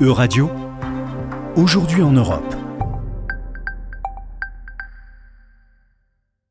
E-Radio, aujourd'hui en Europe.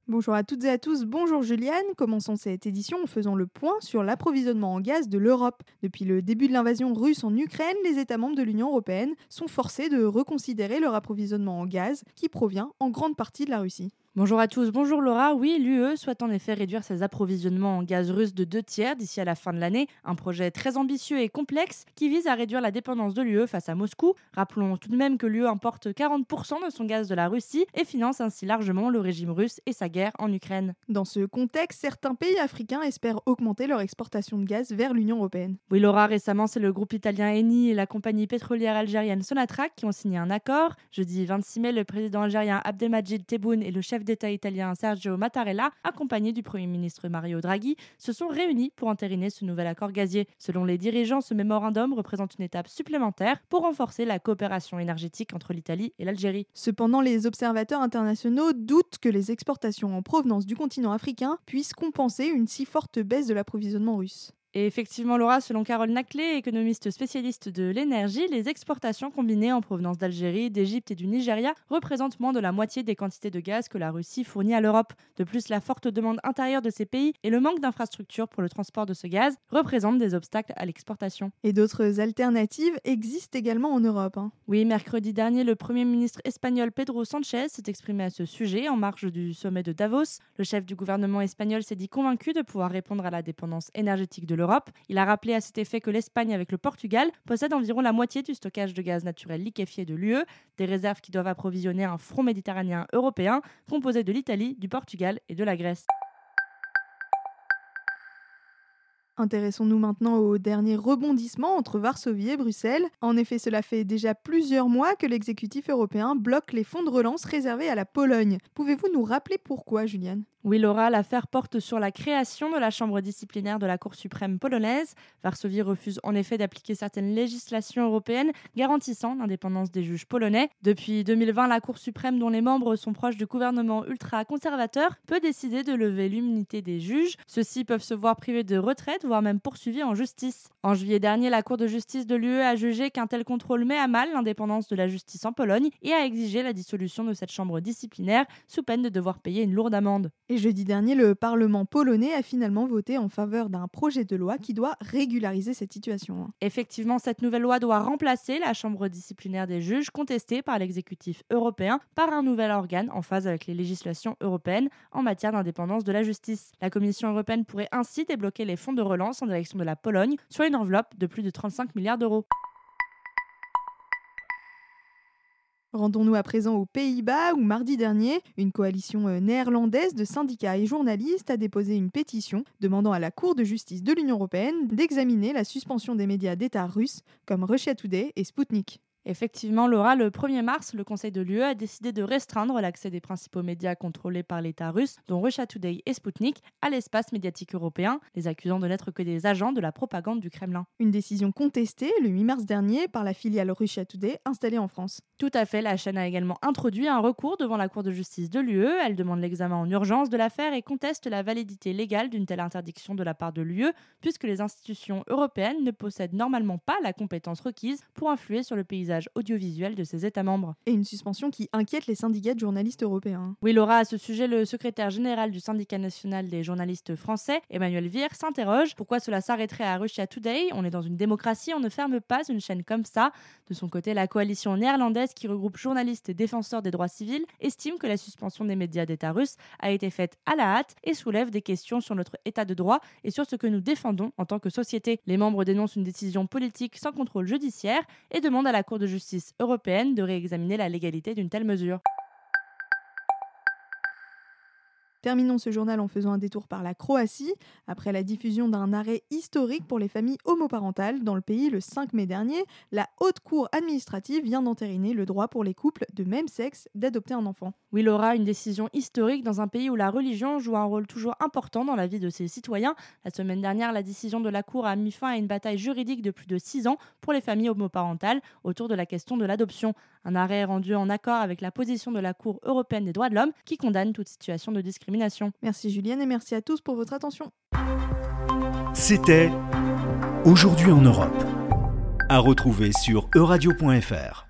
Bonjour à toutes et à tous, bonjour Juliane. Commençons cette édition en faisant le point sur l'approvisionnement en gaz de l'Europe. Depuis le début de l'invasion russe en Ukraine, les États membres de l'Union européenne sont forcés de reconsidérer leur approvisionnement en gaz qui provient en grande partie de la Russie. Bonjour à tous, bonjour Laura. Oui, l'UE souhaite en effet réduire ses approvisionnements en gaz russe de deux tiers d'ici à la fin de l'année. Un projet très ambitieux et complexe qui vise à réduire la dépendance de l'UE face à Moscou. Rappelons tout de même que l'UE importe 40% de son gaz de la Russie et finance ainsi largement le régime russe et sa guerre en Ukraine. Dans ce contexte, certains pays africains espèrent augmenter leur exportation de gaz vers l'Union européenne. Oui, Laura, récemment, c'est le groupe italien Eni et la compagnie pétrolière algérienne Sonatrach qui ont signé un accord. Jeudi 26 mai, le président algérien Abdelmajid Tebboune et le chef d'État italien Sergio Mattarella, accompagné du Premier ministre Mario Draghi, se sont réunis pour entériner ce nouvel accord gazier. Selon les dirigeants, ce mémorandum représente une étape supplémentaire pour renforcer la coopération énergétique entre l'Italie et l'Algérie. Cependant, les observateurs internationaux doutent que les exportations en provenance du continent africain puissent compenser une si forte baisse de l'approvisionnement russe. Et effectivement, Laura, selon Carole Naclé, économiste spécialiste de l'énergie, les exportations combinées en provenance d'Algérie, d'Égypte et du Nigeria représentent moins de la moitié des quantités de gaz que la Russie fournit à l'Europe. De plus, la forte demande intérieure de ces pays et le manque d'infrastructures pour le transport de ce gaz représentent des obstacles à l'exportation. Et d'autres alternatives existent également en Europe. hein. Oui, mercredi dernier, le Premier ministre espagnol Pedro Sanchez s'est exprimé à ce sujet en marge du sommet de Davos. Le chef du gouvernement espagnol s'est dit convaincu de pouvoir répondre à la dépendance énergétique de l'Europe. Il a rappelé à cet effet que l'Espagne, avec le Portugal, possède environ la moitié du stockage de gaz naturel liquéfié de l'UE, des réserves qui doivent approvisionner un front méditerranéen européen composé de l'Italie, du Portugal et de la Grèce. Intéressons-nous maintenant au dernier rebondissement entre Varsovie et Bruxelles. En effet, cela fait déjà plusieurs mois que l'exécutif européen bloque les fonds de relance réservés à la Pologne. Pouvez-vous nous rappeler pourquoi, Juliane? Oui, Laura, l'affaire porte sur la création de la chambre disciplinaire de la Cour suprême polonaise. Varsovie refuse en effet d'appliquer certaines législations européennes garantissant l'indépendance des juges polonais. Depuis 2020, la Cour suprême, dont les membres sont proches du gouvernement ultra-conservateur, peut décider de lever l'immunité des juges. Ceux-ci peuvent se voir privés de retraite, voire même poursuivis en justice. En juillet dernier, la Cour de justice de l'UE a jugé qu'un tel contrôle met à mal l'indépendance de la justice en Pologne et a exigé la dissolution de cette chambre disciplinaire sous peine de devoir payer une lourde amende. Jeudi dernier, le Parlement polonais a finalement voté en faveur d'un projet de loi qui doit régulariser cette situation. Effectivement, cette nouvelle loi doit remplacer la chambre disciplinaire des juges contestée par l'exécutif européen par un nouvel organe en phase avec les législations européennes en matière d'indépendance de la justice. La Commission européenne pourrait ainsi débloquer les fonds de relance en direction de la Pologne sur une enveloppe de plus de 35 milliards d'euros. Rendons-nous à présent aux Pays-Bas où mardi dernier, une coalition euh, néerlandaise de syndicats et journalistes a déposé une pétition demandant à la Cour de justice de l'Union européenne d'examiner la suspension des médias d'État russes comme Russia et Sputnik. Effectivement, Laura, le 1er mars, le Conseil de l'UE a décidé de restreindre l'accès des principaux médias contrôlés par l'État russe, dont Russia Today et Sputnik, à l'espace médiatique européen, les accusant de n'être que des agents de la propagande du Kremlin. Une décision contestée le 8 mars dernier par la filiale Russia Today installée en France. Tout à fait, la chaîne a également introduit un recours devant la Cour de justice de l'UE. Elle demande l'examen en urgence de l'affaire et conteste la validité légale d'une telle interdiction de la part de l'UE, puisque les institutions européennes ne possèdent normalement pas la compétence requise pour influer sur le paysage audiovisuel de ses États membres. Et une suspension qui inquiète les syndicats de journalistes européens. Oui, Laura, à ce sujet, le secrétaire général du syndicat national des journalistes français, Emmanuel Vire, s'interroge pourquoi cela s'arrêterait à Russia Today? On est dans une démocratie, on ne ferme pas une chaîne comme ça. De son côté, la coalition néerlandaise qui regroupe journalistes et défenseurs des droits civils estime que la suspension des médias d'État russe a été faite à la hâte et soulève des questions sur notre état de droit et sur ce que nous défendons en tant que société. Les membres dénoncent une décision politique sans contrôle judiciaire et demandent à la Cour de justice européenne de réexaminer la légalité d'une telle mesure. Terminons ce journal en faisant un détour par la Croatie. Après la diffusion d'un arrêt historique pour les familles homoparentales dans le pays le 5 mai dernier, la Haute Cour administrative vient d'entériner le droit pour les couples de même sexe d'adopter un enfant. Oui, Laura, une décision historique dans un pays où la religion joue un rôle toujours important dans la vie de ses citoyens. La semaine dernière, la décision de la Cour a mis fin à une bataille juridique de plus de six ans pour les familles homoparentales autour de la question de l'adoption. Un arrêt rendu en accord avec la position de la Cour européenne des droits de l'homme qui condamne toute situation de discrimination. Merci Julienne et merci à tous pour votre attention. C'était Aujourd'hui en Europe. À retrouver sur euradio.fr.